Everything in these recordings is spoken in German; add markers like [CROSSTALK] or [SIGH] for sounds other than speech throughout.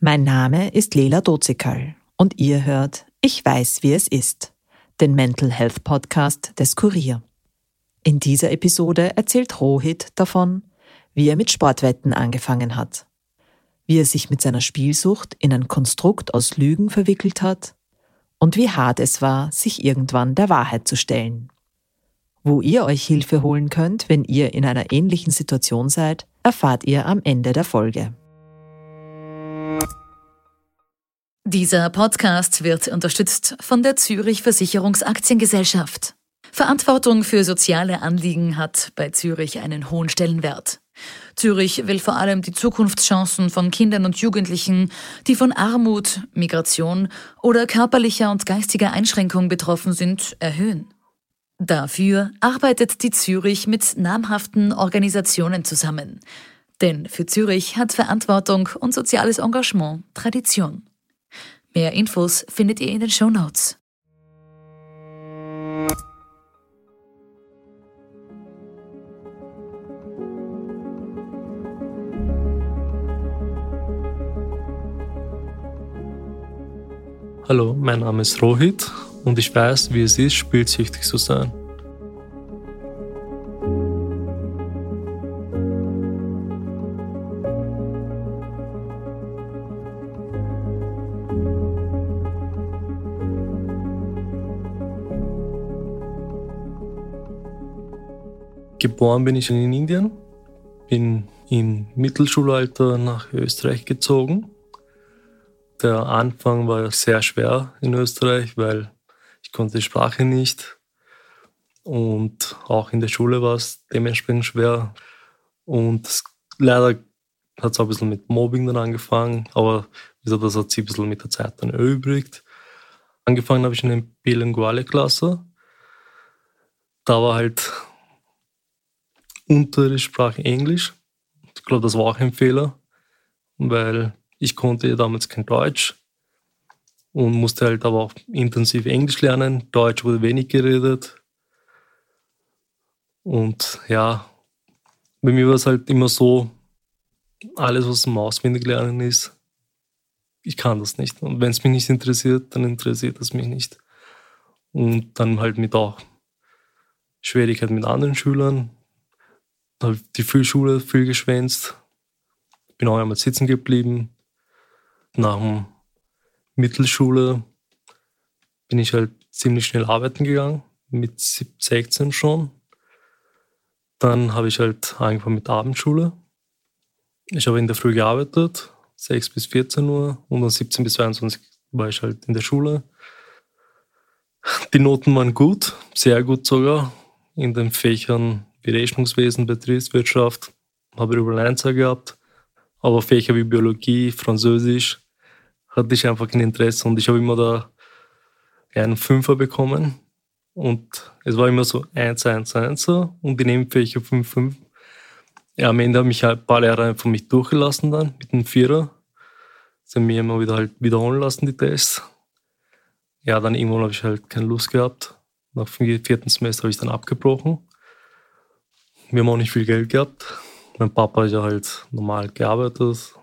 Mein Name ist Lela Dozikal und ihr hört Ich weiß, wie es ist, den Mental Health Podcast des Kurier. In dieser Episode erzählt Rohit davon, wie er mit Sportwetten angefangen hat, wie er sich mit seiner Spielsucht in ein Konstrukt aus Lügen verwickelt hat und wie hart es war, sich irgendwann der Wahrheit zu stellen. Wo ihr euch Hilfe holen könnt, wenn ihr in einer ähnlichen Situation seid, erfahrt ihr am Ende der Folge. Dieser Podcast wird unterstützt von der Zürich Versicherungsaktiengesellschaft. Verantwortung für soziale Anliegen hat bei Zürich einen hohen Stellenwert. Zürich will vor allem die Zukunftschancen von Kindern und Jugendlichen, die von Armut, Migration oder körperlicher und geistiger Einschränkung betroffen sind, erhöhen. Dafür arbeitet die Zürich mit namhaften Organisationen zusammen. Denn für Zürich hat Verantwortung und soziales Engagement Tradition. Mehr Infos findet ihr in den Show Notes. Hallo, mein Name ist Rohit und ich weiß, wie es ist, spielsüchtig zu sein. Geboren bin ich in Indien, bin im Mittelschulalter nach Österreich gezogen der Anfang war sehr schwer in Österreich, weil ich konnte die Sprache nicht. Und auch in der Schule war es dementsprechend schwer. Und leider hat es auch ein bisschen mit Mobbing dann angefangen, aber das hat sich ein bisschen mit der Zeit dann erübrigt. Angefangen habe ich in der bilinguale Klasse. Da war halt Unterrichtssprache Englisch. Ich glaube, das war auch ein Fehler, weil ich konnte damals kein Deutsch und musste halt aber auch intensiv Englisch lernen. Deutsch wurde wenig geredet. Und ja, bei mir war es halt immer so, alles, was zum Auswendig lernen ist, ich kann das nicht. Und wenn es mich nicht interessiert, dann interessiert es mich nicht. Und dann halt mit auch Schwierigkeiten mit anderen Schülern. Habe die Schule viel geschwänzt. Bin auch einmal sitzen geblieben nach dem Mittelschule bin ich halt ziemlich schnell arbeiten gegangen, mit 16 schon. Dann habe ich halt angefangen mit Abendschule. Ich habe in der Früh gearbeitet, 6 bis 14 Uhr und dann 17 bis 22 war ich halt in der Schule. Die Noten waren gut, sehr gut sogar. In den Fächern wie Rechnungswesen, Betriebswirtschaft habe ich über Einser gehabt. Aber Fächer wie Biologie, Französisch hatte ich einfach kein Interesse und ich habe immer da einen Fünfer bekommen. Und es war immer so 1, 1, 1 und die Nebenfächer 5, 5. Ja, am Ende haben mich halt ein paar Lehrer einfach mich durchgelassen dann mit einem Vierer. Sie haben mir immer wieder halt wiederholen lassen, die Tests. Ja, dann irgendwann habe ich halt keine Lust gehabt. Nach dem vierten Semester habe ich dann abgebrochen. Wir haben auch nicht viel Geld gehabt. Mein Papa hat ja halt normal gearbeitet,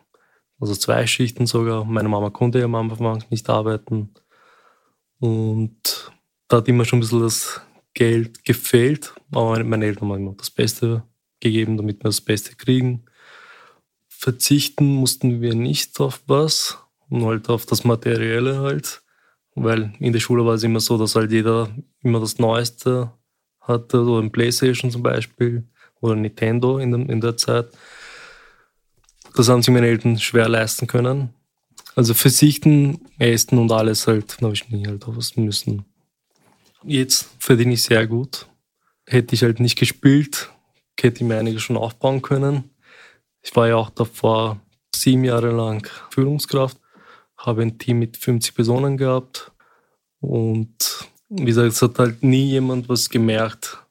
also zwei Schichten sogar. Meine Mama konnte ja am Anfang nicht arbeiten. Und da hat immer schon ein bisschen das Geld gefehlt. Aber meine Eltern haben immer das Beste gegeben, damit wir das Beste kriegen. Verzichten mussten wir nicht auf was, nur halt auf das Materielle halt. Weil in der Schule war es immer so, dass halt jeder immer das Neueste hatte, so ein Playstation zum Beispiel oder Nintendo in, der, in der Zeit. Das haben sich meine Eltern schwer leisten können. Also verzichten, essen und alles halt, habe ich nie halt was müssen. Jetzt verdiene ich sehr gut. Hätte ich halt nicht gespielt, hätte ich mir einiges schon aufbauen können. Ich war ja auch davor sieben Jahre lang Führungskraft, habe ein Team mit 50 Personen gehabt und wie gesagt, es hat halt nie jemand was gemerkt,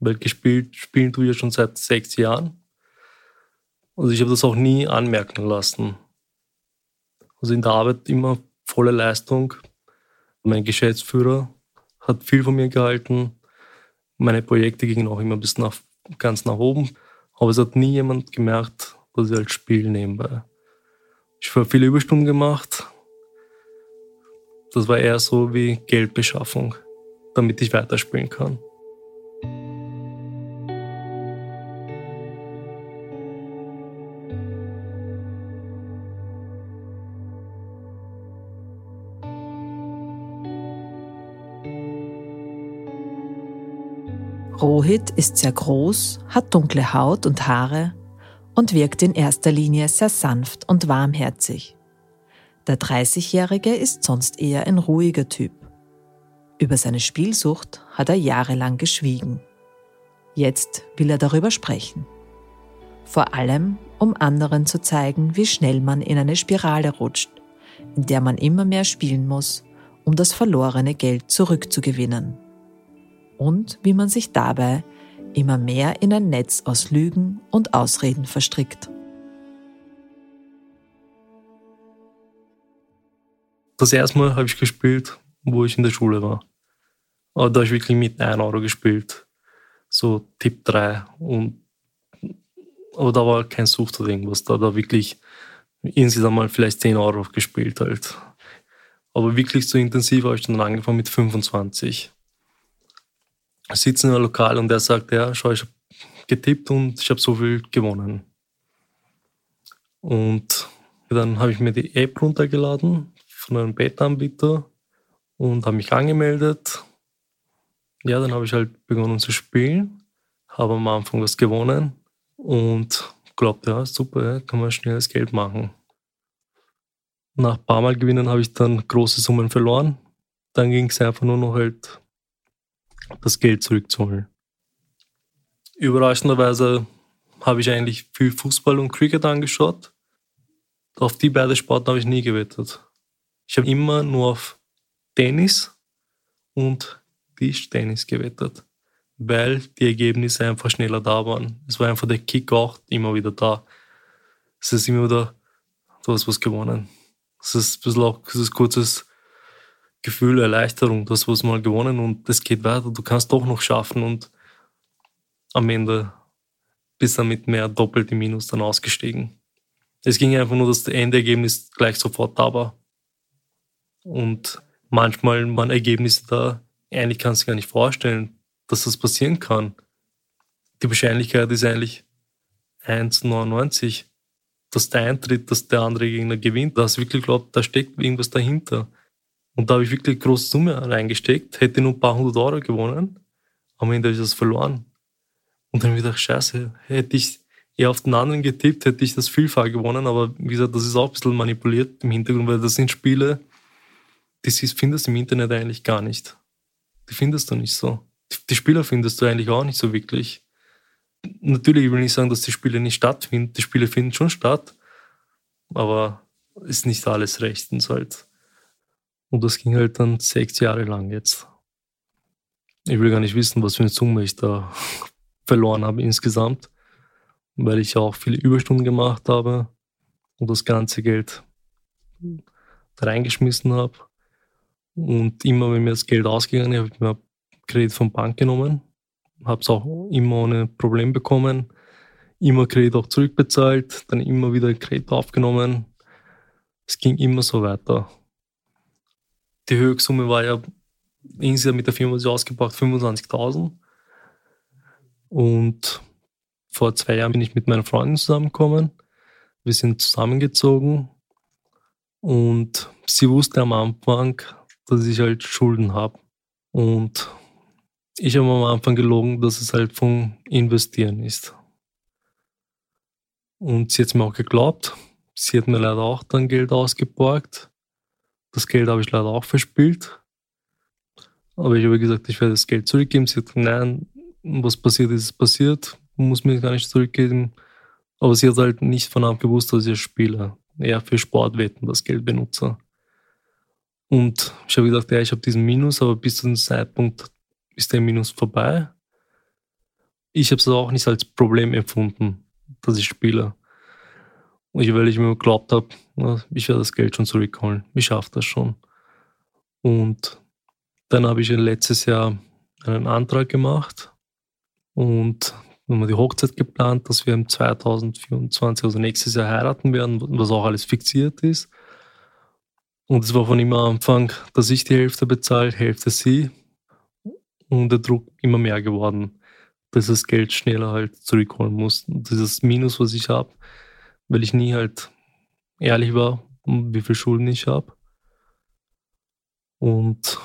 weil gespielt, spielen tue ich ja schon seit sechs Jahren. Also ich habe das auch nie anmerken lassen. Also in der Arbeit immer volle Leistung. Mein Geschäftsführer hat viel von mir gehalten. Meine Projekte gingen auch immer bis nach, ganz nach oben. Aber es hat nie jemand gemerkt, dass ich halt spiele nebenbei. Ich habe viele Überstunden gemacht. Das war eher so wie Geldbeschaffung, damit ich weiterspielen kann. Rohit ist sehr groß, hat dunkle Haut und Haare und wirkt in erster Linie sehr sanft und warmherzig. Der 30-Jährige ist sonst eher ein ruhiger Typ. Über seine Spielsucht hat er jahrelang geschwiegen. Jetzt will er darüber sprechen. Vor allem, um anderen zu zeigen, wie schnell man in eine Spirale rutscht, in der man immer mehr spielen muss, um das verlorene Geld zurückzugewinnen und wie man sich dabei immer mehr in ein Netz aus Lügen und Ausreden verstrickt. Das erste Mal habe ich gespielt, wo ich in der Schule war. Aber da habe ich wirklich mit 1 Euro gespielt. So Tipp 3. Und, aber da war kein Sucht oder irgendwas. Da da wirklich insgesamt mal vielleicht 10 Euro gespielt halt. Aber wirklich so intensiv habe ich dann angefangen mit 25 sitzen in einem Lokal und der sagt, ja, schau, ich habe getippt und ich habe so viel gewonnen. Und dann habe ich mir die App runtergeladen von einem Beta-Anbieter und habe mich angemeldet. Ja, dann habe ich halt begonnen zu spielen, habe am Anfang was gewonnen und glaubte, ja, super, kann man schnelles Geld machen. Nach ein paar Mal gewinnen habe ich dann große Summen verloren. Dann ging es einfach nur noch halt das Geld zurückzuholen. Überraschenderweise habe ich eigentlich viel Fußball und Cricket angeschaut. Auf die beiden Sporten habe ich nie gewettet. Ich habe immer nur auf Tennis und Tischtennis gewettet, weil die Ergebnisse einfach schneller da waren. Es war einfach der Kick auch immer wieder da. Es ist immer wieder, du hast was gewonnen. Es ist ein bisschen auch dieses kurzes Gefühl, Erleichterung, das was mal gewonnen und es geht weiter, du kannst doch noch schaffen und am Ende bist du mit mehr doppelt im Minus dann ausgestiegen. Es ging einfach nur, dass das Endergebnis gleich sofort da war. Und manchmal waren Ergebnisse da, eigentlich kannst du gar nicht vorstellen, dass das passieren kann. Die Wahrscheinlichkeit ist eigentlich 1,99, dass der eintritt, dass der andere Gegner gewinnt. Da hast du wirklich glaubt, da steckt irgendwas dahinter. Und da habe ich wirklich eine große Summe reingesteckt, hätte nur ein paar hundert Euro gewonnen. Am Ende habe ich das verloren. Und dann habe ich gedacht, scheiße, hätte ich eher auf den anderen getippt, hätte ich das vielfach gewonnen. Aber wie gesagt, das ist auch ein bisschen manipuliert im Hintergrund, weil das sind Spiele, die findest du im Internet eigentlich gar nicht. Die findest du nicht so. Die Spieler findest du eigentlich auch nicht so wirklich. Natürlich will ich nicht sagen, dass die Spiele nicht stattfinden. Die Spiele finden schon statt, aber ist nicht alles rechtens halt. Und das ging halt dann sechs Jahre lang jetzt. Ich will gar nicht wissen, was für eine Summe ich da [LAUGHS] verloren habe insgesamt, weil ich auch viele Überstunden gemacht habe und das ganze Geld da reingeschmissen habe. Und immer, wenn mir das Geld ausgegangen ist, habe ich mir Kredit von Bank genommen, habe es auch immer ohne Problem bekommen, immer Kredit auch zurückbezahlt, dann immer wieder Kredit aufgenommen. Es ging immer so weiter die Höchstsumme war ja insgesamt mit der Firma, die ausgebracht, 25.000. Und vor zwei Jahren bin ich mit meiner Freundin zusammengekommen. Wir sind zusammengezogen und sie wusste am Anfang, dass ich halt Schulden habe. Und ich habe am Anfang gelogen, dass es halt von Investieren ist. Und sie hat mir auch geglaubt. Sie hat mir leider auch dann Geld ausgeborgt. Das Geld habe ich leider auch verspielt. Aber ich habe gesagt, ich werde das Geld zurückgeben. Sie hat gesagt, nein, was passiert ist, ist passiert. Muss mir gar nicht zurückgeben. Aber sie hat halt nicht von Anfang gewusst, dass ich als Spieler eher für Sportwetten das Geld benutze. Und ich habe gesagt, ja, ich habe diesen Minus, aber bis zu dem Zeitpunkt ist der Minus vorbei. Ich habe es auch nicht als Problem empfunden, dass ich spiele. Ich, weil ich mir geglaubt habe, ich werde das Geld schon zurückholen. Ich schaffe das schon. Und dann habe ich letztes Jahr einen Antrag gemacht und haben die Hochzeit geplant, dass wir im 2024, also nächstes Jahr heiraten werden, was auch alles fixiert ist. Und es war von immer Anfang, dass ich die Hälfte bezahle, Hälfte sie. Und der Druck immer mehr geworden, dass das Geld schneller halt zurückholen muss. Und dieses Minus, was ich habe, weil ich nie halt ehrlich war, wie viel Schulden ich habe. Und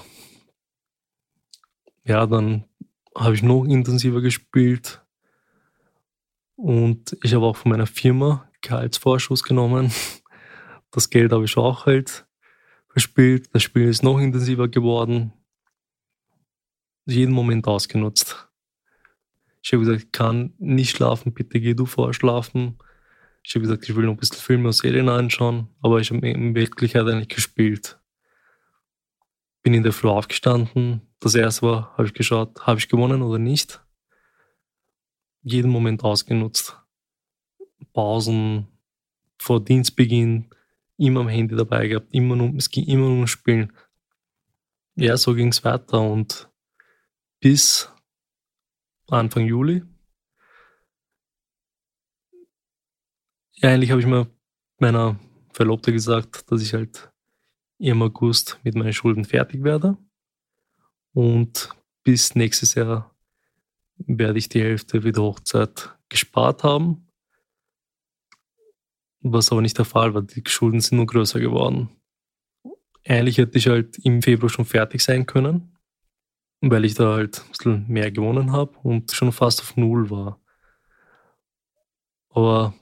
ja, dann habe ich noch intensiver gespielt. Und ich habe auch von meiner Firma Gehaltsvorschuss genommen. [LAUGHS] Das Geld habe ich auch halt verspielt. Das Spiel ist noch intensiver geworden. Jeden Moment ausgenutzt. Ich habe gesagt, ich kann nicht schlafen, bitte geh du vorschlafen. Ich habe gesagt, ich will noch ein bisschen Filme und Serien anschauen, aber ich habe in Wirklichkeit eigentlich gespielt. Bin in der Früh aufgestanden. Das erste war, habe ich geschaut, habe ich gewonnen oder nicht. Jeden Moment ausgenutzt. Pausen, vor Dienstbeginn, immer am Handy dabei gehabt, immer nur, es ging immer um Spielen. Ja, so ging es weiter und bis Anfang Juli. Ja, eigentlich habe ich mir meiner Verlobte gesagt, dass ich halt im August mit meinen Schulden fertig werde. Und bis nächstes Jahr werde ich die Hälfte für die Hochzeit gespart haben. Was aber nicht der Fall war. Die Schulden sind nur größer geworden. Eigentlich hätte ich halt im Februar schon fertig sein können, weil ich da halt ein bisschen mehr gewonnen habe und schon fast auf Null war. Aber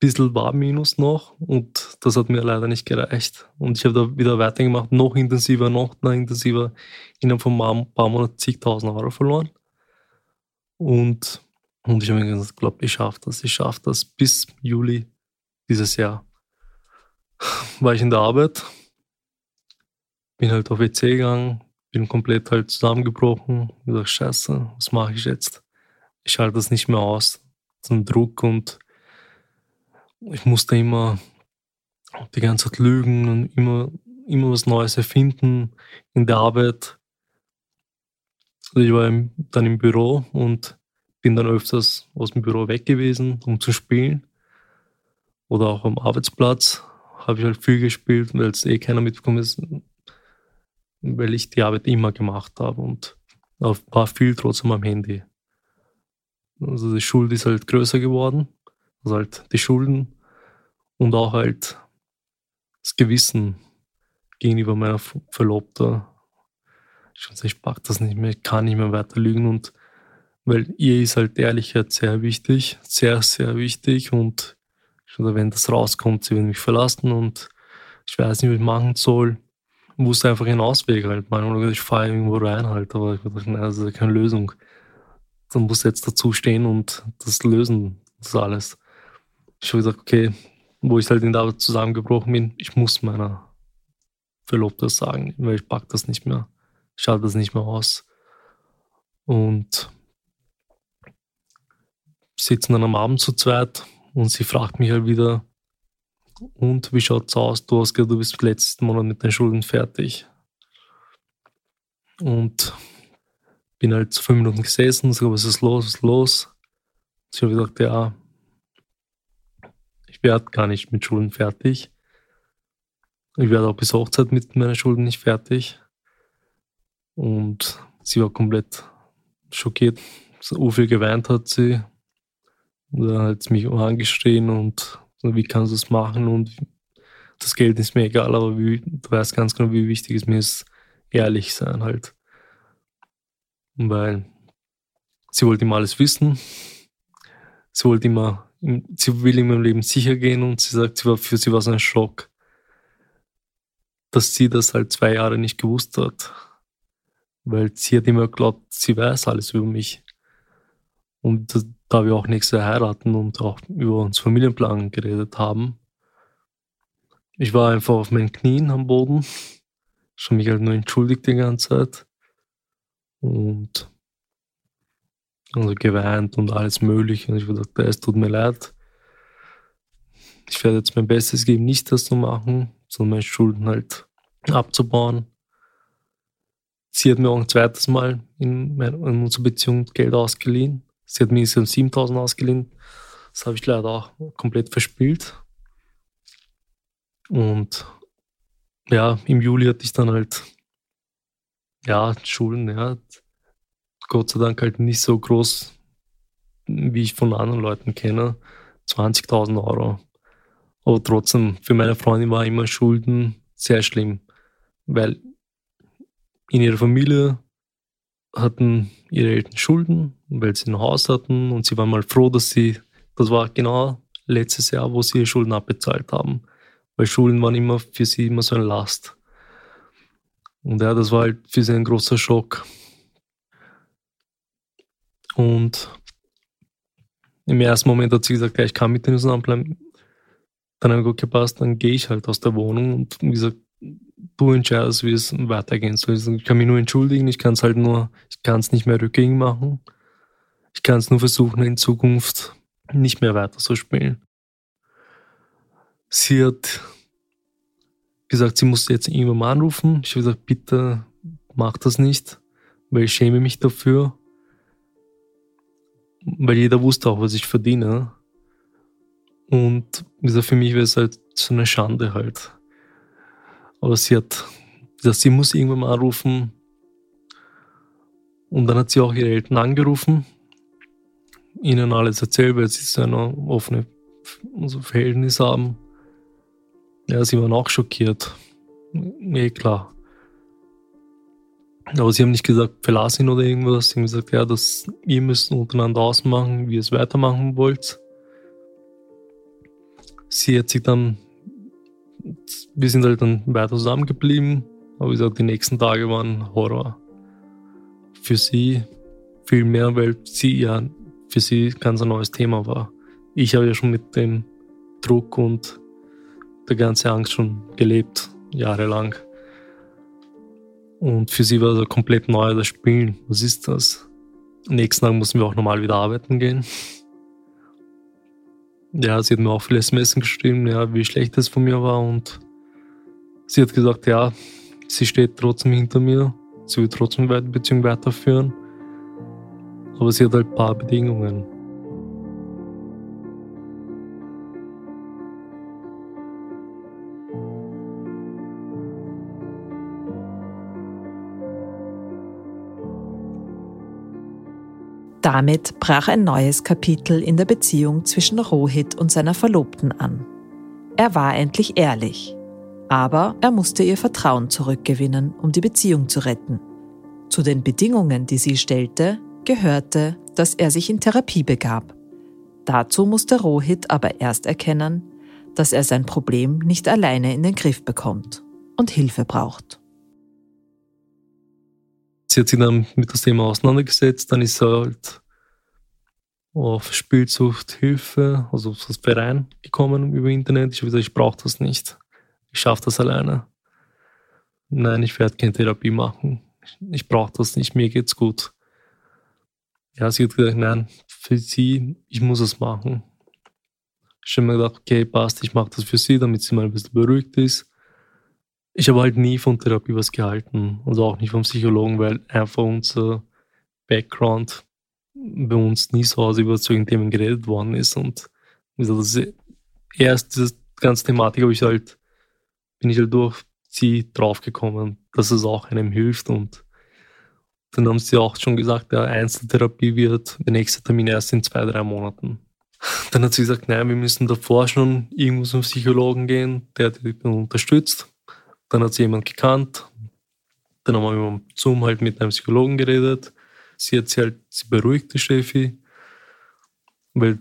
bisschen war Minus noch und das hat mir leider nicht gereicht. Und ich habe da wieder weitergemacht, noch intensiver, noch, intensiver, innerhalb von ein paar Monaten zigtausend Euro verloren. Und, und ich habe mir gesagt, glaube, ich schaffe das, ich schaffe das bis Juli dieses Jahr. War ich in der Arbeit, bin halt auf WC gegangen, bin komplett halt zusammengebrochen, gesagt, scheiße, was mache ich jetzt? Ich halte das nicht mehr aus, ein Druck und ich musste immer die ganze Zeit lügen und immer, immer was Neues erfinden in der Arbeit. Also ich war dann im Büro und bin dann öfters aus dem Büro weg gewesen, um zu spielen. Oder auch am Arbeitsplatz habe ich halt viel gespielt, weil es eh keiner mitbekommen ist, weil ich die Arbeit immer gemacht habe und war viel trotzdem am Handy. Also die Schuld ist halt größer geworden also halt die Schulden und auch halt das Gewissen gegenüber meiner Verlobter. Ich pack das nicht mehr, ich kann nicht mehr weiter lügen und weil ihr ist halt Ehrlichkeit sehr wichtig, sehr, sehr wichtig und wenn das rauskommt, sie will mich verlassen und ich weiß nicht, was ich machen soll. Ich wusste einfach einen Ausweg halt. Manchmal ich fahre irgendwo rein halt, aber ich dachte, nein, das ist keine Lösung. Dann muss jetzt dazu stehen und das lösen, das alles ich habe gesagt, okay, wo ich halt in der Arbeit zusammengebrochen bin, ich muss meiner Verlobte sagen, weil ich pack das nicht mehr. Ich halte das nicht mehr aus. Und sitzen dann am Abend zu zweit und sie fragt mich halt wieder, und wie schaut's aus? Du hast gesagt, du bist letzten Monat mit den Schulden fertig. Und bin halt fünf Minuten gesessen, so, was ist los, was ist los? Sie hat gesagt, ja, ich werde gar nicht mit Schulen fertig. Ich werde auch bis Hochzeit mit meiner Schulden nicht fertig. Und sie war komplett schockiert. So viel geweint hat sie. Und dann hat sie mich angeschrien und wie kannst du es machen? Und das Geld ist mir egal, aber wie, du weißt ganz genau, wie wichtig es mir ist, ehrlich sein halt. Weil sie wollte immer alles wissen. Sie wollte immer sie will in meinem Leben sicher gehen und sie sagt, sie war, für sie war es ein Schock, dass sie das halt zwei Jahre nicht gewusst hat. Weil sie hat immer geglaubt, sie weiß alles über mich. Und da wir auch nächstes Jahr heiraten und auch über uns Familienplan geredet haben, ich war einfach auf meinen Knien am Boden, schon mich halt nur entschuldigt die ganze Zeit. Und also geweint und alles Mögliche. Und ich habe gesagt, es tut mir leid. Ich werde jetzt mein Bestes geben, nicht das zu machen, sondern meine Schulden halt abzubauen. Sie hat mir auch ein zweites Mal in, in unserer Beziehung Geld ausgeliehen. Sie hat mir insgesamt 7000 ausgeliehen. Das habe ich leider auch komplett verspielt. Und ja, im Juli hatte ich dann halt, ja, Schulden, ja. Gott sei Dank halt nicht so groß, wie ich von anderen Leuten kenne. 20.000 Euro. Aber trotzdem, für meine Freundin war immer Schulden sehr schlimm, weil in ihrer Familie hatten ihre Eltern Schulden, weil sie ein Haus hatten und sie waren mal froh, dass sie, das war genau letztes Jahr, wo sie ihre Schulden abbezahlt haben, weil Schulden waren immer für sie immer so eine Last. Und ja, das war halt für sie ein großer Schock. Und im ersten Moment hat sie gesagt, ja, ich kann mit denen zusammenbleiben. Dann habe ich gesagt, okay, passt, dann gehe ich halt aus der Wohnung und wie gesagt, du entscheidest, wie es weitergehen soll. Ich kann mich nur entschuldigen, ich kann es halt nur, ich kann es nicht mehr rückgängig machen. Ich kann es nur versuchen, in Zukunft nicht mehr weiter zu spielen. Sie hat gesagt, sie muss jetzt irgendwann mal anrufen. Ich habe gesagt, bitte mach das nicht, weil ich schäme mich dafür. Weil jeder wusste auch, was ich verdiene. Und gesagt, für mich wäre es halt so eine Schande halt. Aber sie hat gesagt, sie muss irgendwann mal anrufen. Und dann hat sie auch ihre Eltern angerufen, ihnen alles erzählt, weil sie so ein offenes also Verhältnis haben. Ja, sie waren auch schockiert. Nee, klar. Aber sie haben nicht gesagt, verlass ihn oder irgendwas. Sie haben gesagt, ja, dass ihr müsst untereinander ausmachen, wie ihr es weitermachen wollt. Sie hat sich dann wir sind halt dann weiter zusammengeblieben. Aber wie gesagt, die nächsten Tage waren Horror. Für sie viel mehr, weil sie ja für sie ganz ein neues Thema war. Ich habe ja schon mit dem Druck und der ganzen Angst schon gelebt, jahrelang. Und für sie war das komplett neu, das Spielen. Was ist das? Am nächsten Tag mussten wir auch normal wieder arbeiten gehen. Ja, sie hat mir auch viele SMS geschrieben, ja, wie schlecht es von mir war und sie hat gesagt, ja, sie steht trotzdem hinter mir, sie will trotzdem die Beziehung weiterführen, aber sie hat halt ein paar Bedingungen. Damit brach ein neues Kapitel in der Beziehung zwischen Rohit und seiner Verlobten an. Er war endlich ehrlich, aber er musste ihr Vertrauen zurückgewinnen, um die Beziehung zu retten. Zu den Bedingungen, die sie stellte, gehörte, dass er sich in Therapie begab. Dazu musste Rohit aber erst erkennen, dass er sein Problem nicht alleine in den Griff bekommt und Hilfe braucht. Sie hat sich dann mit das Thema auseinandergesetzt, dann ist er halt auf Spielsucht Hilfe, also das Verein gekommen über Internet. Ich habe gesagt, ich brauche das nicht. Ich schaffe das alleine. Nein, ich werde keine Therapie machen. Ich brauche das nicht, mir geht's gut. Ja, sie hat gesagt, nein, für sie, ich muss es machen. Ich habe mir gedacht, okay, passt, ich mache das für sie, damit sie mal ein bisschen beruhigt ist ich habe halt nie von Therapie was gehalten und auch nicht vom Psychologen, weil einfach unser Background bei uns nie so aus über solchen Themen geredet worden ist. Und ist erst diese ganze Thematik habe ich halt, bin ich halt durch sie draufgekommen, dass es auch einem hilft. Und dann haben sie auch schon gesagt, ja, Einzeltherapie wird der nächste Termin erst in zwei, drei Monaten. Dann hat sie gesagt, nein, wir müssen davor schon irgendwo zum Psychologen gehen, der dich unterstützt. Dann hat sie jemand gekannt. Dann haben wir über Zoom halt mit einem Psychologen geredet. Sie hat sie halt, sie beruhigt die Steffi, weil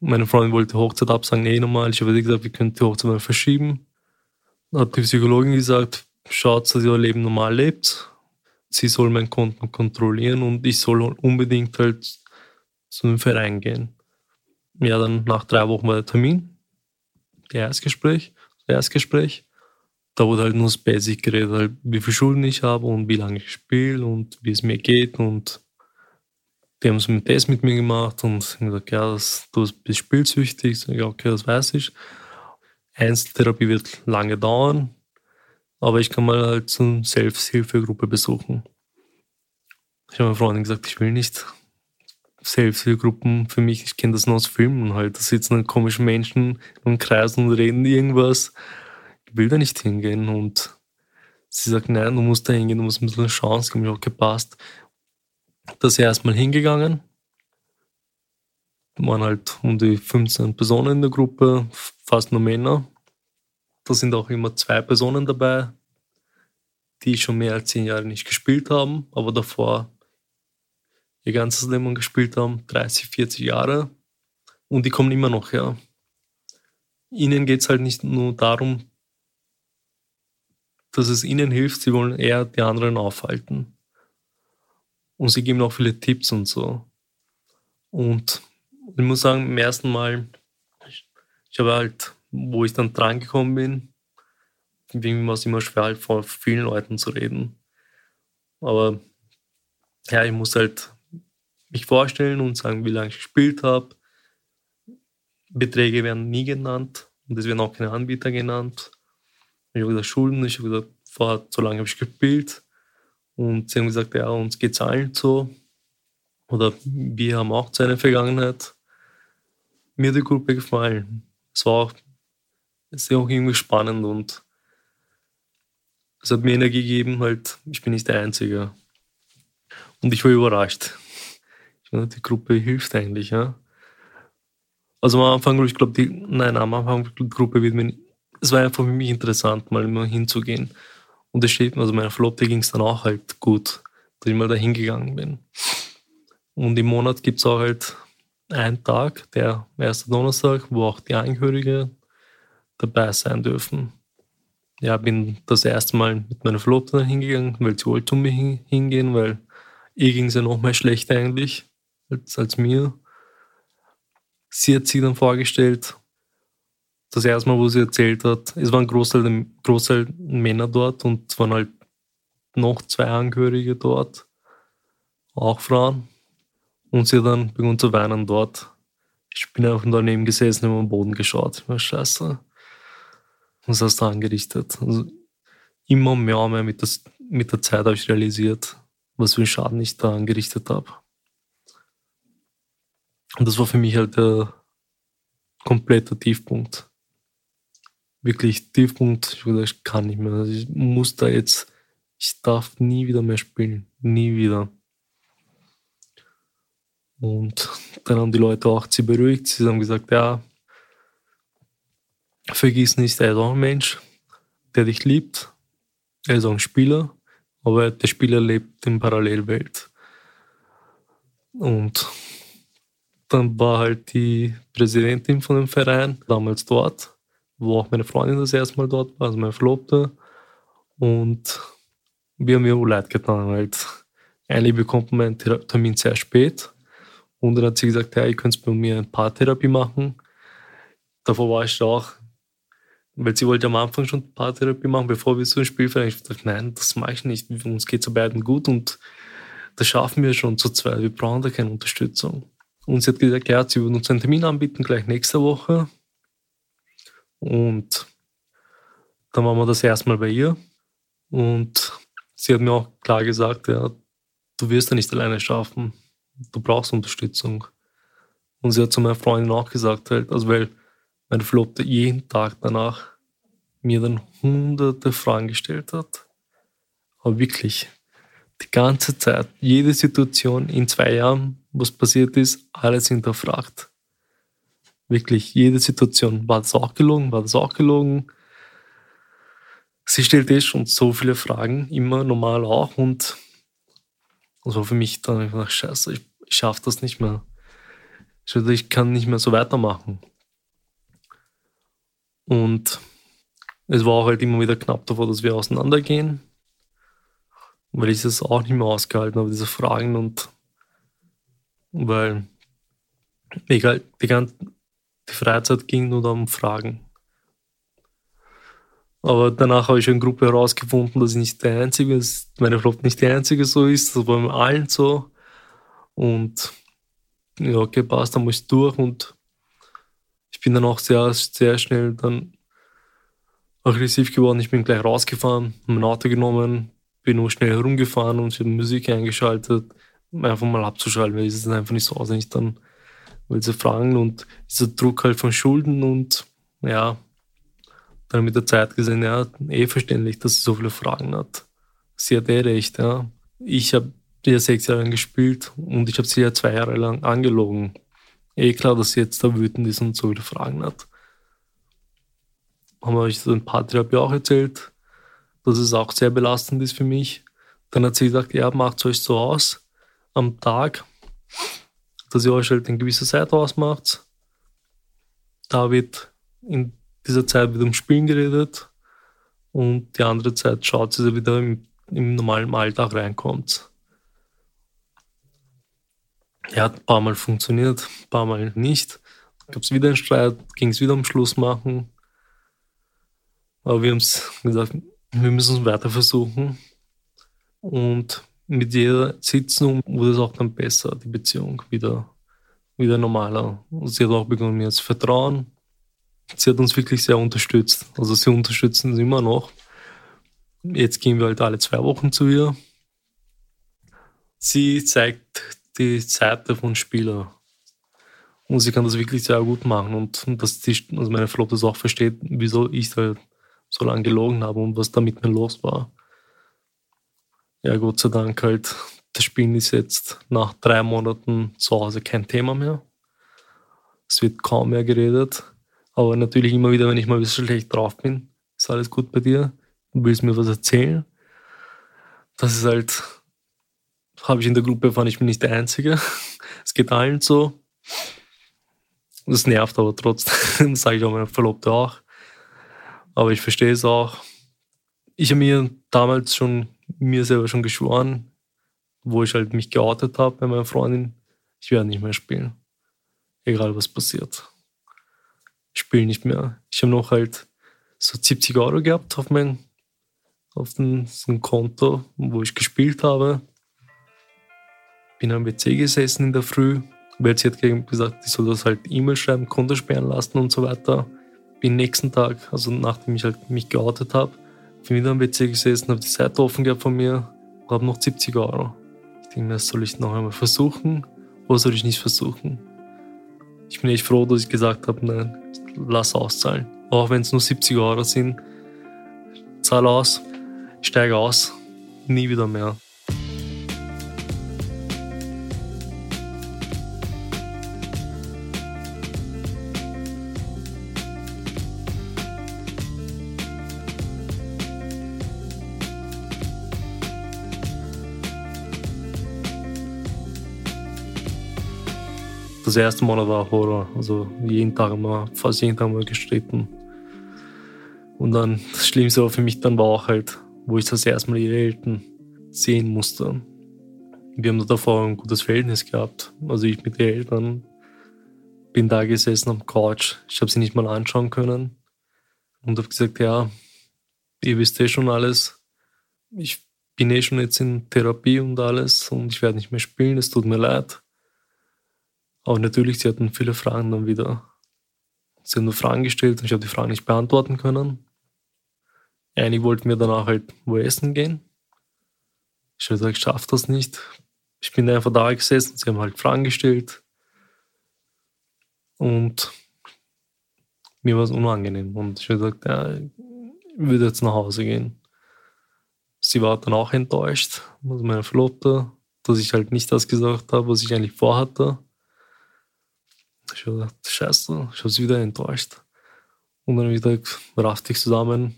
meine Freundin wollte Hochzeit absagen, eh normal. Ich habe gesagt, wir können die Hochzeit mal verschieben. Dann hat die Psychologin gesagt, schaut, dass ihr Leben normal lebt. Sie soll mein Konto kontrollieren und ich soll unbedingt halt zu einem Verein gehen. Ja, dann nach drei Wochen war der Termin, der Erstgespräch, das Erstgespräch da wurde halt nur das Basic geredet, halt, wie viel Schulden ich habe und wie lange ich spiele und wie es mir geht. Und die haben so einen Test mit mir gemacht und gesagt, ja, das, du bist spielsüchtig. So, ja, okay, das weiß ich. Einzeltherapie wird lange dauern, aber ich kann mal halt so eine Selbsthilfegruppe besuchen. Ich habe meiner Freundin gesagt, ich will nicht. Selbsthilfegruppen für mich, ich kenne das nur aus Filmen halt. Da sitzen dann komische Menschen und kreisen und reden irgendwas. Ich will da nicht hingehen und sie sagt, nein, du musst da hingehen, du musst ein bisschen eine Chance geben. Ich habe gepasst. Da ist er erstmal hingegangen. Waren halt um die 15 Personen in der Gruppe, fast nur Männer. Da sind auch immer zwei Personen dabei, die schon mehr als zehn Jahre nicht gespielt haben, aber davor ihr ganzes Leben gespielt haben, 30, 40 Jahre. Und die kommen immer noch her. Ihnen geht es halt nicht nur darum, dass es ihnen hilft, sie wollen eher die anderen aufhalten. Und sie geben auch viele Tipps und so. Und ich muss sagen, im ersten Mal, ich habe halt, wo ich dann dran gekommen bin, war es immer schwer, halt vor vielen Leuten zu reden. Aber ja, ich muss halt mich vorstellen und sagen, wie lange ich gespielt habe. Beträge werden nie genannt und es werden auch keine Anbieter genannt. Ich habe gesagt, Schulden, ich habe gesagt, vorher, so lange habe ich gespielt. Und sie haben gesagt, ja, uns geht es allen so. Oder wir haben auch so eine Vergangenheit. Mir hat die Gruppe gefallen. Es war auch, es auch irgendwie spannend und es hat mir Energie gegeben, halt, ich bin nicht der Einzige. Und ich war überrascht. Die Gruppe hilft eigentlich, ja. Also am Anfang, ich glaube, die, nein, am Anfang, die Gruppe wird mir, es war einfach für mich interessant, mal immer hinzugehen. Und es steht, also meiner Flotte ging es dann auch halt gut, dass ich mal da hingegangen bin. Und im Monat gibt es auch halt einen Tag, der erste Donnerstag, wo auch die Angehörigen dabei sein dürfen. Ja, bin das erste Mal mit meiner Flotte dann hingegangen, weil sie wollte um mich hingehen, weil ihr ging es ja noch mal schlechter eigentlich als, als mir. Sie hat sich dann vorgestellt, das erste Mal, wo sie erzählt hat, es waren Großteil, Großteil Männer dort und es waren halt noch zwei Angehörige dort, auch Frauen. Und sie hat dann begonnen zu weinen dort. Ich bin einfach daneben gesessen und am Boden geschaut. Ich war scheiße. Was hast du angerichtet? Also immer mehr und mehr mit, das, mit der Zeit habe ich realisiert, was für einen Schaden ich da angerichtet habe. Und das war für mich halt der komplette Tiefpunkt. Wirklich Tiefpunkt. Ich habe ich kann nicht mehr. Also ich muss da jetzt, ich darf nie wieder mehr spielen. Nie wieder. Und dann haben die Leute auch sie beruhigt. Sie haben gesagt, ja, vergiss nicht, er ist auch ein Mensch, der dich liebt. Er ist auch ein Spieler, aber der Spieler lebt in Parallelwelt. Und dann war halt die Präsidentin von dem Verein damals dort, wo auch meine Freundin das erste Mal dort war, also meine Verlobte. Und wir haben mir auch leid getan, halt. Eigentlich bekommt man einen Termin sehr spät. Und dann hat sie gesagt, ja, ihr könnt bei mir eine Paartherapie machen. Davor war ich auch, weil sie wollte am Anfang schon Paartherapie machen, bevor wir so ein Spiel fahren. Ich dachte, nein, das mache ich nicht. Uns geht zu beiden gut und das schaffen wir schon zu zweit. Wir brauchen da keine Unterstützung. Und sie hat gesagt, ja, sie würden uns einen Termin anbieten, gleich nächste Woche. Und dann waren wir das erstmal bei ihr. Und sie hat mir auch klar gesagt, ja, du wirst ja nicht alleine schaffen. Du brauchst Unterstützung. Und sie hat zu meiner Freundin auch gesagt, halt, also weil meine Flotte jeden Tag danach mir dann hunderte Fragen gestellt hat. Aber wirklich, die ganze Zeit, jede Situation in zwei Jahren, was passiert ist, alles hinterfragt. Wirklich, jede Situation. War das auch gelogen? War das auch gelogen? Sie stellt eh schon so viele Fragen, immer normal auch. Und das war für mich dann einfach, scheiße, ich, ich schaffe das nicht mehr. Ich kann nicht mehr so weitermachen. Und es war auch halt immer wieder knapp davor, dass wir auseinandergehen weil ich es auch nicht mehr ausgehalten habe, diese Fragen und weil egal, die, ganze, die Freizeit ging nur um Fragen. Aber danach habe ich eine Gruppe herausgefunden, dass ich nicht der Einzige ist, meine Frau nicht die Einzige so ist, das war mit allen so. Und ja, okay, passt, dann muss ich durch und ich bin dann auch sehr, sehr schnell dann aggressiv geworden. Ich bin gleich rausgefahren, mein Auto genommen, bin nur schnell herumgefahren und habe Musik eingeschaltet, einfach mal abzuschalten, weil es ist einfach nicht so auswendig dann, weil sie fragen und dieser Druck halt von Schulden und ja, dann mit der Zeit gesehen, ja, eh verständlich, dass sie so viele Fragen hat. Sie hat eh recht, ja. Ich habe ja sechs Jahre lang gespielt und ich habe sie ja zwei Jahre lang angelogen. Eh klar, dass sie jetzt da wütend ist und so viele Fragen hat. Haben wir euch paar Therapie auch erzählt, dass es auch sehr belastend ist für mich. Dann hat sie gesagt, ja, macht es euch so aus am Tag, dass ihr euch halt eine gewisse Zeit ausmacht. Da wird in dieser Zeit wieder um Spielen geredet und die andere Zeit schaut dass ihr wieder im, im normalen Alltag reinkommt. Ja, hat ein paar Mal funktioniert, ein paar Mal nicht. Gab es wieder einen Streit, ging es wieder um Schluss machen. Aber wir haben es gesagt, wir müssen es weiter versuchen. Und mit jeder Sitzung wurde es auch dann besser, die Beziehung wieder, wieder normaler. Und sie hat auch begonnen, mir zu vertrauen. Sie hat uns wirklich sehr unterstützt. Also sie unterstützen uns immer noch. Jetzt gehen wir halt alle zwei Wochen zu ihr. Sie zeigt die Seite von Spieler. Und sie kann das wirklich sehr gut machen. Und dass die, also meine Frau das auch versteht, wieso ich halt so lange gelogen habe und was da mit mir los war. Ja, Gott sei Dank halt, das Spielen ist jetzt nach drei Monaten zu Hause kein Thema mehr. Es wird kaum mehr geredet. Aber natürlich immer wieder, wenn ich mal ein bisschen schlecht drauf bin, ist alles gut bei dir, du willst mir was erzählen. Das ist halt, habe ich in der Gruppe erfahren, ich bin nicht der Einzige. [LAUGHS] Es geht allen so. Das nervt aber trotzdem, [LAUGHS] sage ich auch meiner Verlobte auch. Aber ich verstehe es auch. Ich habe mir damals schon, mir selber schon geschworen, wo ich halt mich geoutet habe bei meiner Freundin, ich werde nicht mehr spielen. Egal was passiert. Ich spiele nicht mehr. Ich habe noch halt so 70 Euro gehabt auf mein auf den, so ein Konto, wo ich gespielt habe bin am WC gesessen in der Früh, weil sie hat gesagt, ich soll das halt E-Mail schreiben, Konto sperren lassen und so weiter. Bin nächsten Tag, also nachdem ich halt mich geoutet habe, bin wieder am WC gesessen, habe die Seite offen gehabt von mir und habe noch 70 Euro. Ich denke mir, soll ich noch einmal versuchen oder soll ich nicht versuchen? Ich bin echt froh, dass ich gesagt habe, nein, lass auszahlen. Auch wenn es nur 70 Euro sind, zahl aus, steige aus, nie wieder mehr. Das erste Mal war Horror. Also jeden Tag immer, fast jeden Tag mal gestritten. Und dann das Schlimmste war für mich dann war auch halt, wo ich das erste Mal ihre Eltern sehen musste. Wir haben davor ein gutes Verhältnis gehabt. Also ich mit den Eltern bin da gesessen am Couch. Ich habe sie nicht mal anschauen können und habe gesagt, ja, ihr wisst eh schon alles. Ich bin eh schon jetzt in Therapie und alles und ich werde nicht mehr spielen. Es tut mir leid. Aber natürlich, sie hatten viele Fragen dann wieder. Sie haben nur Fragen gestellt und ich habe die Fragen nicht beantworten können. Einige wollten mir danach halt wo essen gehen. Ich habe gesagt, ich schaffe das nicht. Ich bin einfach da gesessen, sie haben halt Fragen gestellt. Und mir war es unangenehm. Und ich habe gesagt, ja, ich würde jetzt nach Hause gehen. Sie war dann auch enttäuscht, also meine Verlobte, dass ich halt nicht das gesagt habe, was ich eigentlich vorhatte. Ich habe gedacht, scheiße, ich habe sie wieder enttäuscht. Und dann wieder raff dich zusammen.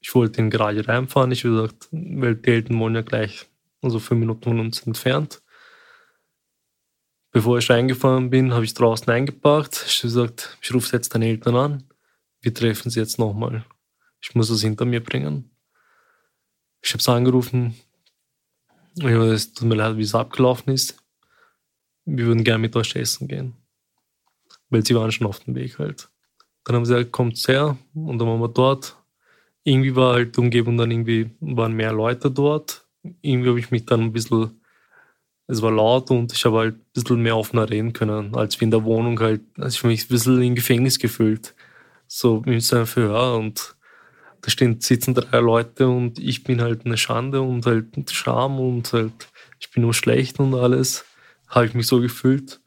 Ich wollte in den Garage reinfahren. Ich habe gesagt, weil die Eltern wohnen ja gleich, also fünf Minuten von uns entfernt. Bevor ich reingefahren bin, habe ich draußen eingepackt. Ich habe gesagt, ich rufe jetzt deine Eltern an. Wir treffen sie jetzt nochmal. Ich muss das hinter mir bringen. Ich habe es angerufen. Ich habe es tut mir leid, wie es abgelaufen ist wir würden gerne mit euch essen gehen. Weil sie waren schon auf dem Weg halt. Dann haben sie gesagt, kommt her und dann waren wir dort. Irgendwie war halt die Umgebung dann irgendwie, waren mehr Leute dort. Irgendwie habe ich mich dann ein bisschen, es war laut und ich habe halt ein bisschen mehr offener reden können, als wie in der Wohnung halt. Also ich habe mich ein bisschen im Gefängnis gefühlt. So mit seinem Verhör und da stehen, sitzen drei Leute und ich bin halt eine Schande und halt Scham und halt, ich bin nur schlecht und alles. Habe ich mich so gefühlt.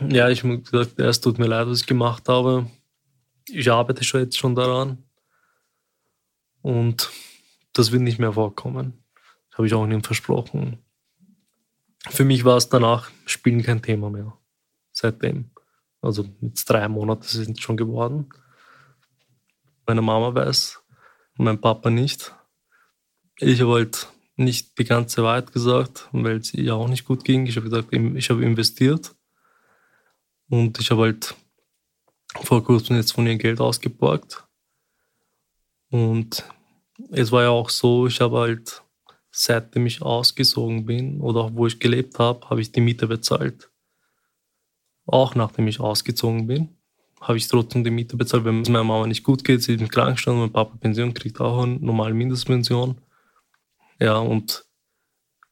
Ja, ich habe gesagt, es tut mir leid, was ich gemacht habe. Ich arbeite schon jetzt schon daran. Und das wird nicht mehr vorkommen. Das habe ich auch nicht versprochen. Für mich war es danach Spielen kein Thema mehr. Seitdem. Also mit drei Monaten sind es schon geworden. Meine Mama weiß, mein Papa nicht. Ich halt nicht die ganze Wahrheit gesagt, weil es ihr auch nicht gut ging. Ich habe gesagt, ich habe investiert. Und ich habe halt vor kurzem jetzt von ihr Geld ausgeborgt. Und es war ja auch so, ich habe halt, seitdem ich ausgesogen bin oder auch wo ich gelebt habe, habe ich die Miete bezahlt. Auch nachdem ich ausgezogen bin, habe ich trotzdem die Miete bezahlt. Wenn es meiner Mama nicht gut geht, sie ist im Krankenstand, mein Papa Pension kriegt auch eine normale Mindestpension. Ja, und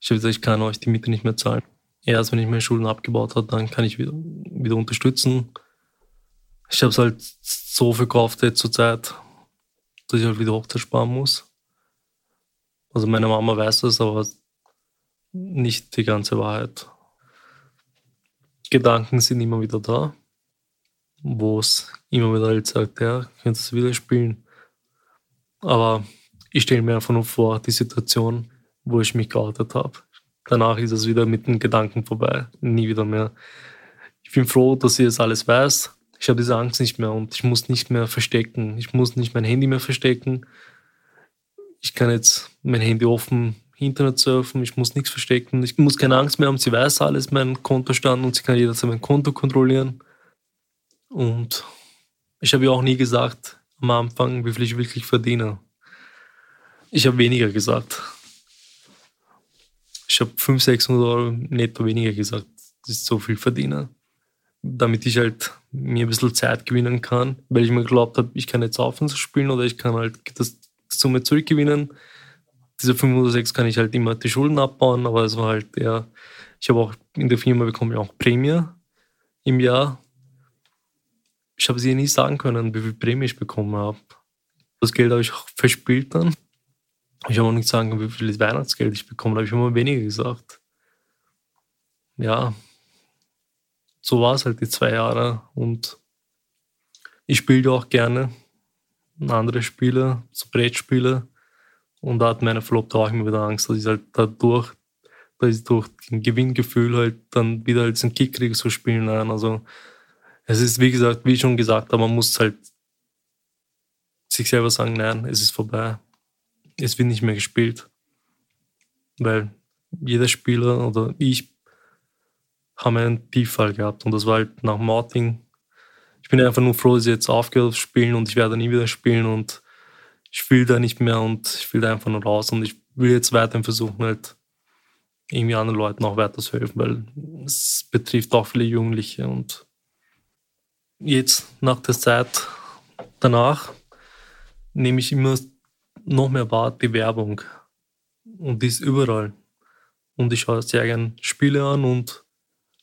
ich habe gesagt, ich kann euch die Miete nicht mehr zahlen. Erst wenn ich meine Schulden abgebaut habe, dann kann ich wieder, wieder unterstützen. Ich habe es halt so verkauft jetzt zur Zeit, dass ich halt wieder Hochzeit sparen muss. Also meine Mama weiß das, aber nicht die ganze Wahrheit. Gedanken sind immer wieder da, wo es immer wieder halt sagt, ja, könntest du wieder spielen. Aber ich stelle mir einfach nur vor, die Situation, wo ich mich geoutet habe. Danach ist es wieder mit den Gedanken vorbei, nie wieder mehr. Ich bin froh, dass ich es alles weiß ich habe diese Angst nicht mehr und ich muss nicht mehr verstecken. Ich muss nicht mein Handy mehr verstecken. Ich kann jetzt mein Handy offen Internet surfen, ich muss nichts verstecken, ich muss keine Angst mehr haben, sie weiß alles, mein Kontostand und sie kann jederzeit mein Konto kontrollieren. Und ich habe ja auch nie gesagt am Anfang, wie viel ich wirklich verdiene. Ich habe weniger gesagt. Ich habe 500, 600 Euro netto weniger gesagt, dass ich so viel verdiene damit ich halt mir ein bisschen Zeit gewinnen kann, weil ich mir geglaubt habe, ich kann jetzt aufhören zu spielen oder ich kann halt das Summe zurückgewinnen. Diese 5 oder 6 kann ich halt immer die Schulden abbauen, aber es war halt eher, ich habe auch in der Firma bekomme ich auch Prämie im Jahr. Ich habe sie nie sagen können, wie viel Prämie ich bekommen habe. Das Geld habe ich auch verspielt dann. Ich habe auch nicht sagen, wie viel Weihnachtsgeld ich bekomme, da habe ich immer weniger gesagt. Ja, so war es halt die zwei Jahre. Und ich spiele auch gerne andere Spiele, so Brettspiele. Und da hat meine Flop auch immer wieder Angst, dass ich halt dadurch, dass ich durch ein Gewinngefühl halt dann wieder als ein Kick kriege, so spielen. Nein, also es ist, wie gesagt, wie schon gesagt habe, man muss halt sich selber sagen, nein, es ist vorbei. Es wird nicht mehr gespielt. Weil jeder Spieler oder ich haben einen Tieffall gehabt. Und das war halt nach Morting. Ich bin einfach nur froh, dass ich jetzt aufgehört habe spielen und ich werde nie wieder spielen und ich will da nicht mehr und ich will da einfach nur raus und ich will jetzt weiterhin versuchen, halt irgendwie anderen Leuten auch weiter zu helfen, weil es betrifft auch viele Jugendliche und jetzt nach der Zeit danach nehme ich immer noch mehr wahr die Werbung und die ist überall und ich schaue sehr gerne Spiele an und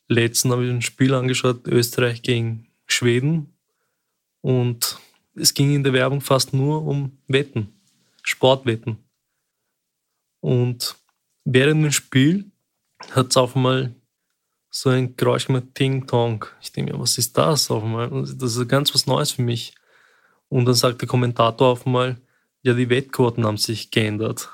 letzten habe ich ein Spiel angeschaut, Österreich gegen Schweden. Und es ging in der Werbung fast nur um Wetten, Sportwetten. Und während dem Spiel hat es auf einmal so ein Geräusch gemacht, Ting Tong. Ich denke mir, was ist das auf einmal? Das ist ganz was Neues für mich. Und dann sagt der Kommentator auf einmal, ja, die Wettquoten haben sich geändert.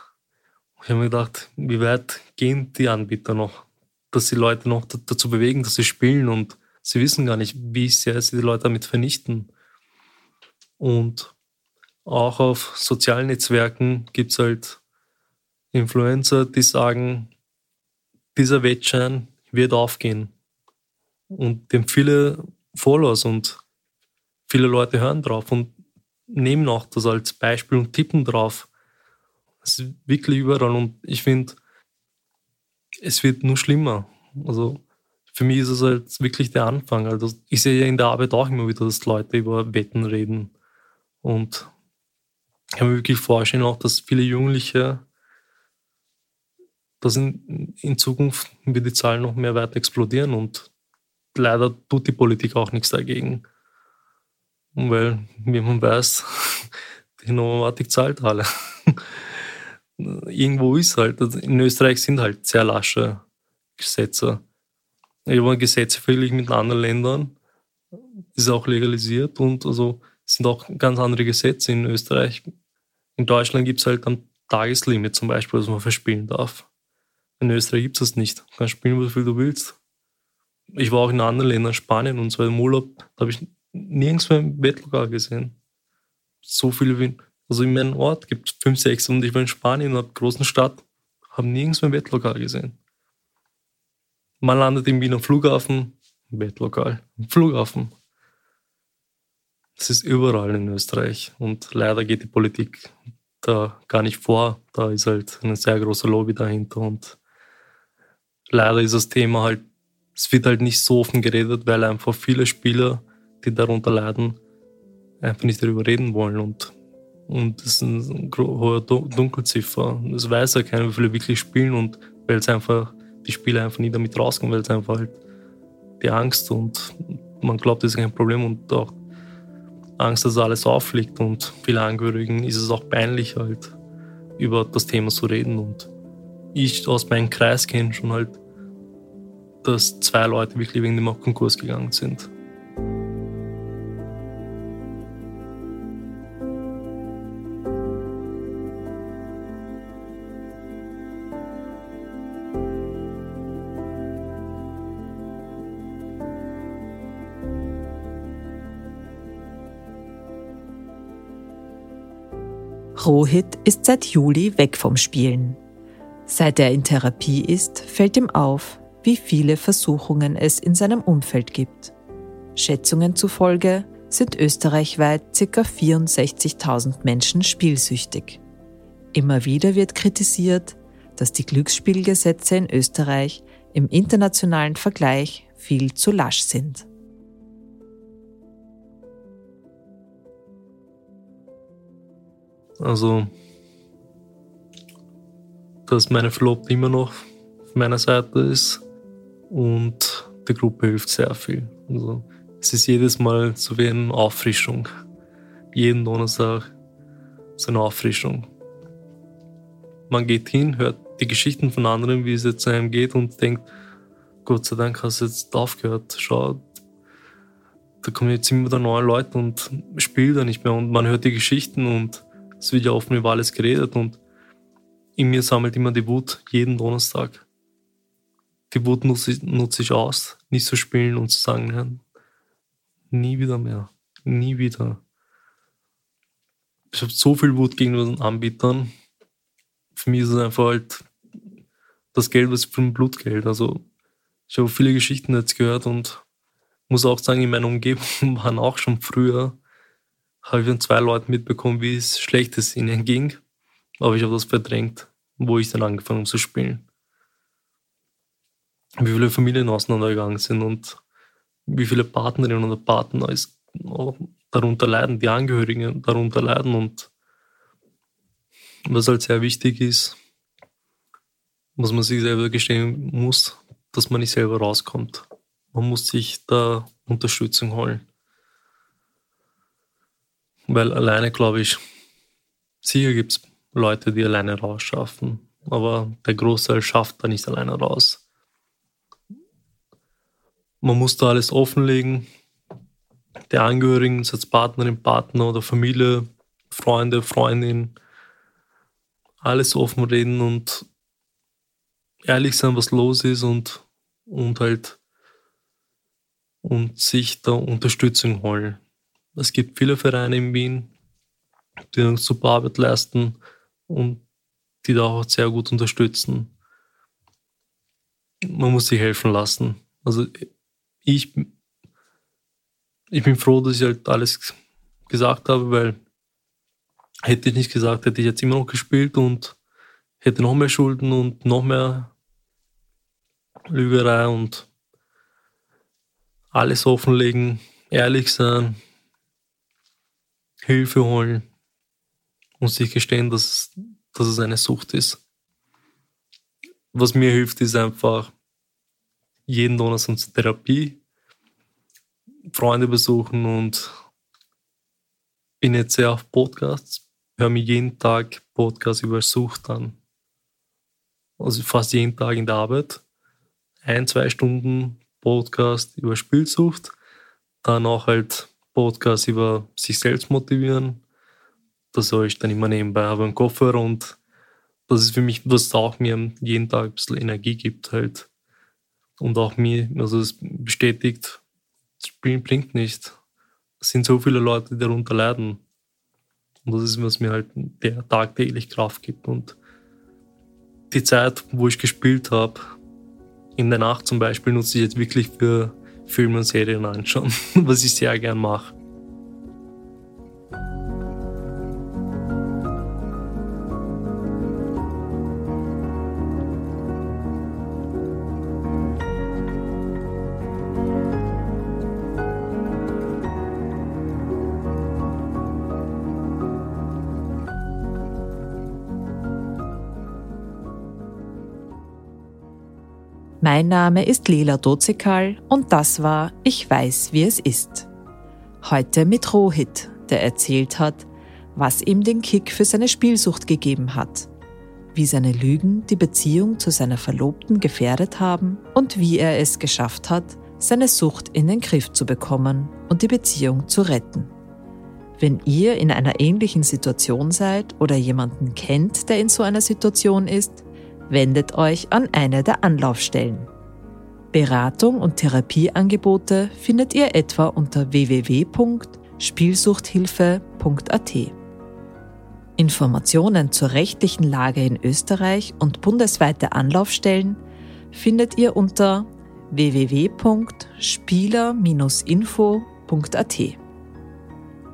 Ich habe mir gedacht, wie weit gehen die Anbieter noch? dass die Leute noch dazu bewegen, dass sie spielen und sie wissen gar nicht, wie sehr sie die Leute damit vernichten. Und auch auf sozialen Netzwerken gibt es halt Influencer, die sagen, dieser Wettschein wird aufgehen. Und dem viele Followers und viele Leute hören drauf und nehmen auch das als Beispiel und tippen drauf. Es ist wirklich überall und ich finde, es wird nur schlimmer. Also für mich ist es halt wirklich der Anfang. Also ich sehe ja in der Arbeit auch immer wieder, dass Leute über Wetten reden. Und ich kann mir wirklich vorstellen, auch, dass viele Jugendliche, dass in, in Zukunft wird die Zahlen noch mehr weiter explodieren und leider tut die Politik auch nichts dagegen. Weil, wie man weiß, [LAUGHS] Die Novomatic zahlt alle. Irgendwo ist halt, also in Österreich sind halt sehr lasche Gesetze. Ich habe Gesetze verglichen mit anderen Ländern. Ist auch legalisiert und also sind auch ganz andere Gesetze in Österreich. In Deutschland gibt es halt ein Tageslimit zum Beispiel, das man verspielen darf. In Österreich gibt es das nicht. Du kannst spielen, wie viel du willst. Ich war auch in anderen Ländern, Spanien und so im Urlaub, da habe ich nirgends mehr ein Wettlokal gesehen. So viele wie, also in meinem Ort gibt es fünf, sechs und ich war in Spanien, in einer großen Stadt, habe nirgends ein Wettlokal gesehen. Man landet im Wiener Flughafen, Wettlokal, Flughafen. Das ist überall in Österreich und leider geht die Politik da gar nicht vor. Da ist halt eine sehr große Lobby dahinter und leider ist das Thema halt, es wird halt nicht so offen geredet, weil einfach viele Spieler, die darunter leiden, einfach nicht darüber reden wollen und und das ist eine hohe Dunkelziffer. Das weiß ja keiner, wie viele wirklich spielen und weil es einfach, die Spieler einfach nie damit rauskommen, weil es einfach halt die Angst und man glaubt, das ist kein Problem und auch Angst, dass alles auffliegt und viele Angehörigen ist es auch peinlich halt über das Thema zu reden und ich aus meinem Kreis kenne schon halt, dass zwei Leute wirklich wegen dem Konkurs gegangen sind. Rohit ist seit Juli weg vom Spielen. Seit er in Therapie ist, fällt ihm auf, wie viele Versuchungen es in seinem Umfeld gibt. Schätzungen zufolge sind österreichweit ca. 64.000 Menschen spielsüchtig. Immer wieder wird kritisiert, dass die Glücksspielgesetze in Österreich im internationalen Vergleich viel zu lasch sind. Also, dass meine Verlobte immer noch auf meiner Seite ist und die Gruppe hilft sehr viel. Also, es ist jedes Mal so wie eine Auffrischung. Jeden Donnerstag so eine Auffrischung. Man geht hin, hört die Geschichten von anderen, wie es jetzt einem geht und denkt, Gott sei Dank hast du jetzt aufgehört. Schau, da kommen jetzt immer wieder neue Leute und spielt da nicht mehr und man hört die Geschichten und es wird ja offen über alles geredet und in mir sammelt immer die Wut jeden Donnerstag. Die Wut nutze ich, nutze ich aus, nicht zu spielen und zu sagen, ja, nie wieder mehr, nie wieder. Ich habe so viel Wut gegenüber den Anbietern. Für mich ist es einfach halt das Geld, was für ein Blutgeld. Also ich habe viele Geschichten jetzt gehört und muss auch sagen, in meiner Umgebung [LAUGHS] waren auch schon früher habe ich von zwei Leuten mitbekommen, wie es schlecht es ihnen ging. Aber ich habe das verdrängt, wo ich dann angefangen habe zu spielen. Wie viele Familien auseinandergegangen sind und wie viele Partnerinnen oder Partner darunter leiden, die Angehörigen darunter leiden und was halt sehr wichtig ist, was man sich selber gestehen muss, dass man nicht selber rauskommt. Man muss sich da Unterstützung holen. Weil alleine, glaube ich, sicher gibt es Leute, die alleine rausschaffen. Aber der Großteil schafft da nicht alleine raus. Man muss da alles offenlegen. Der Angehörigen, als Partnerin, Partner oder Familie, Freunde, Freundin, alles offen reden und ehrlich sein, was los ist und, und halt und sich da Unterstützung holen. Es gibt viele Vereine in Wien, die eine super Arbeit leisten und die da auch sehr gut unterstützen. Man muss sich helfen lassen. Also ich, ich bin froh, dass ich halt alles gesagt habe, weil hätte ich nicht gesagt, hätte ich jetzt immer noch gespielt und hätte noch mehr Schulden und noch mehr Lügerei und alles offenlegen, ehrlich sein, Hilfe holen und sich gestehen, dass, dass es eine Sucht ist. Was mir hilft, ist einfach jeden Donnerstag zur Therapie, Freunde besuchen und bin jetzt sehr auf Podcasts. höre mir jeden Tag Podcasts über Sucht an. Also fast jeden Tag in der Arbeit. Ein, zwei Stunden Podcast über Spielsucht. Dann auch halt Podcasts über sich selbst motivieren. Das soll ich dann immer nebenbei haben im Kopfhörer und das ist für mich, was auch mir jeden Tag ein bisschen Energie gibt halt. Und auch mir, also es bestätigt, Spielen bringt nicht. Es sind so viele Leute, die darunter leiden. Und das ist, was mir halt der tagtäglich Kraft gibt. Und die Zeit, wo ich gespielt habe, in der Nacht zum Beispiel, nutze ich jetzt wirklich für Filme und Serien anschauen, [LAUGHS] was ich sehr gern mache. Mein Name ist Lela Dozekal und das war Ich weiß, wie es ist. Heute mit Rohit, der erzählt hat, was ihm den Kick für seine Spielsucht gegeben hat, wie seine Lügen die Beziehung zu seiner Verlobten gefährdet haben und wie er es geschafft hat, seine Sucht in den Griff zu bekommen und die Beziehung zu retten. Wenn ihr in einer ähnlichen Situation seid oder jemanden kennt, der in so einer Situation ist, wendet euch an eine der Anlaufstellen. Beratung und Therapieangebote findet ihr etwa unter www.spielsuchthilfe.at. Informationen zur rechtlichen Lage in Österreich und bundesweite Anlaufstellen findet ihr unter www.spieler-info.at.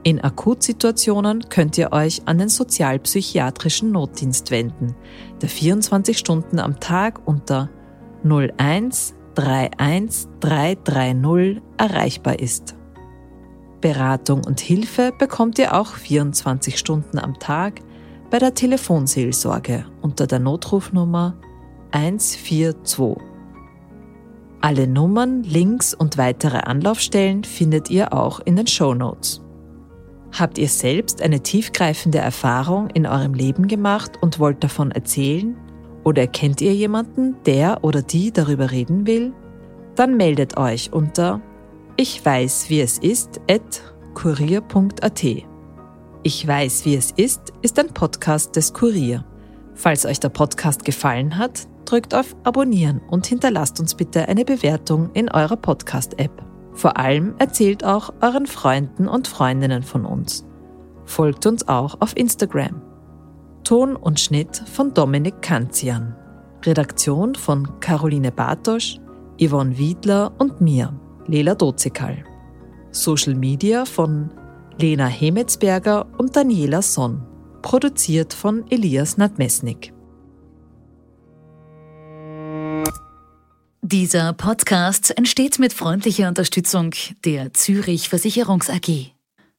In Akutsituationen könnt ihr euch an den sozialpsychiatrischen Notdienst wenden, der 24 Stunden am Tag unter 01 31 330 erreichbar ist. Beratung und Hilfe bekommt ihr auch 24 Stunden am Tag bei der Telefonseelsorge unter der Notrufnummer 142. Alle Nummern, Links und weitere Anlaufstellen findet ihr auch in den Show Notes. Habt ihr selbst eine tiefgreifende Erfahrung in eurem Leben gemacht und wollt davon erzählen? Oder kennt ihr jemanden, der oder die darüber reden will? Dann meldet euch unter ich weiß, wie es ist, at kurier.at. Ich weiß, wie es ist, ist ein Podcast des Kurier. Falls euch der Podcast gefallen hat, drückt auf Abonnieren und hinterlasst uns bitte eine Bewertung in eurer Podcast-App. Vor allem erzählt auch euren Freunden und Freundinnen von uns. Folgt uns auch auf Instagram. Ton und Schnitt von Dominik Kanzian. Redaktion von Caroline Bartosch, Yvonne Wiedler und mir, Lela Dozekal. Social Media von Lena Hemetsberger und Daniela Sonn. Produziert von Elias Nadmesnik. Dieser Podcast entsteht mit freundlicher Unterstützung der Zürich Versicherungs AG.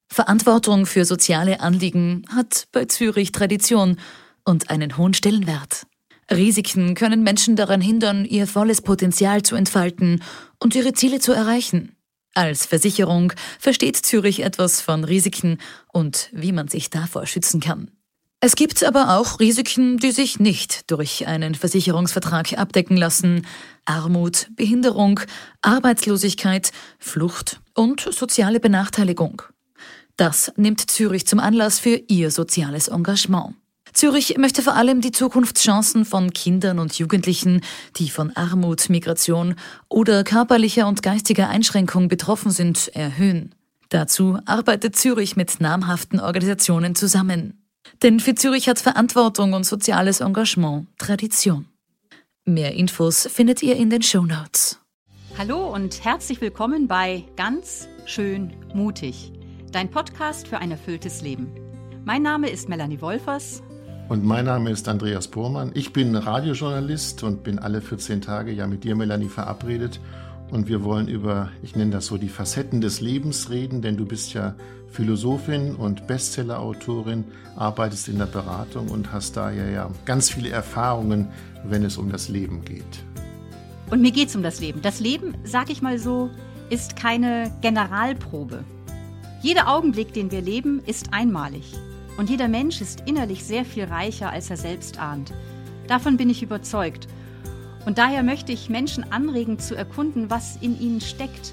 Verantwortung für soziale Anliegen hat bei Zürich Tradition und einen hohen Stellenwert. Risiken können Menschen daran hindern, ihr volles Potenzial zu entfalten und ihre Ziele zu erreichen. Als Versicherung versteht Zürich etwas von Risiken und wie man sich davor schützen kann. Es gibt aber auch Risiken, die sich nicht durch einen Versicherungsvertrag abdecken lassen. Armut, Behinderung, Arbeitslosigkeit, Flucht und soziale Benachteiligung. Das nimmt Zürich zum Anlass für ihr soziales Engagement. Zürich möchte vor allem die Zukunftschancen von Kindern und Jugendlichen, die von Armut, Migration oder körperlicher und geistiger Einschränkung betroffen sind, erhöhen. Dazu arbeitet Zürich mit namhaften Organisationen zusammen. Denn für Zürich hat Verantwortung und soziales Engagement Tradition. Mehr Infos findet ihr in den Show Notes. Hallo und herzlich willkommen bei Ganz schön mutig, dein Podcast für ein erfülltes Leben. Mein Name ist Melanie Wolfers. Und mein Name ist Andreas Bormann. Ich bin Radiojournalist und bin alle 14 Tage ja mit dir, Melanie, verabredet. Und wir wollen über, ich nenne das so, die Facetten des Lebens reden, denn du bist ja Philosophin und Bestsellerautorin, arbeitest in der Beratung und hast daher ja ganz viele Erfahrungen, wenn es um das Leben geht. Und mir geht es um das Leben. Das Leben, sag ich mal so, ist keine Generalprobe. Jeder Augenblick, den wir leben, ist einmalig. Und jeder Mensch ist innerlich sehr viel reicher, als er selbst ahnt. Davon bin ich überzeugt. Und daher möchte ich Menschen anregen zu erkunden, was in ihnen steckt.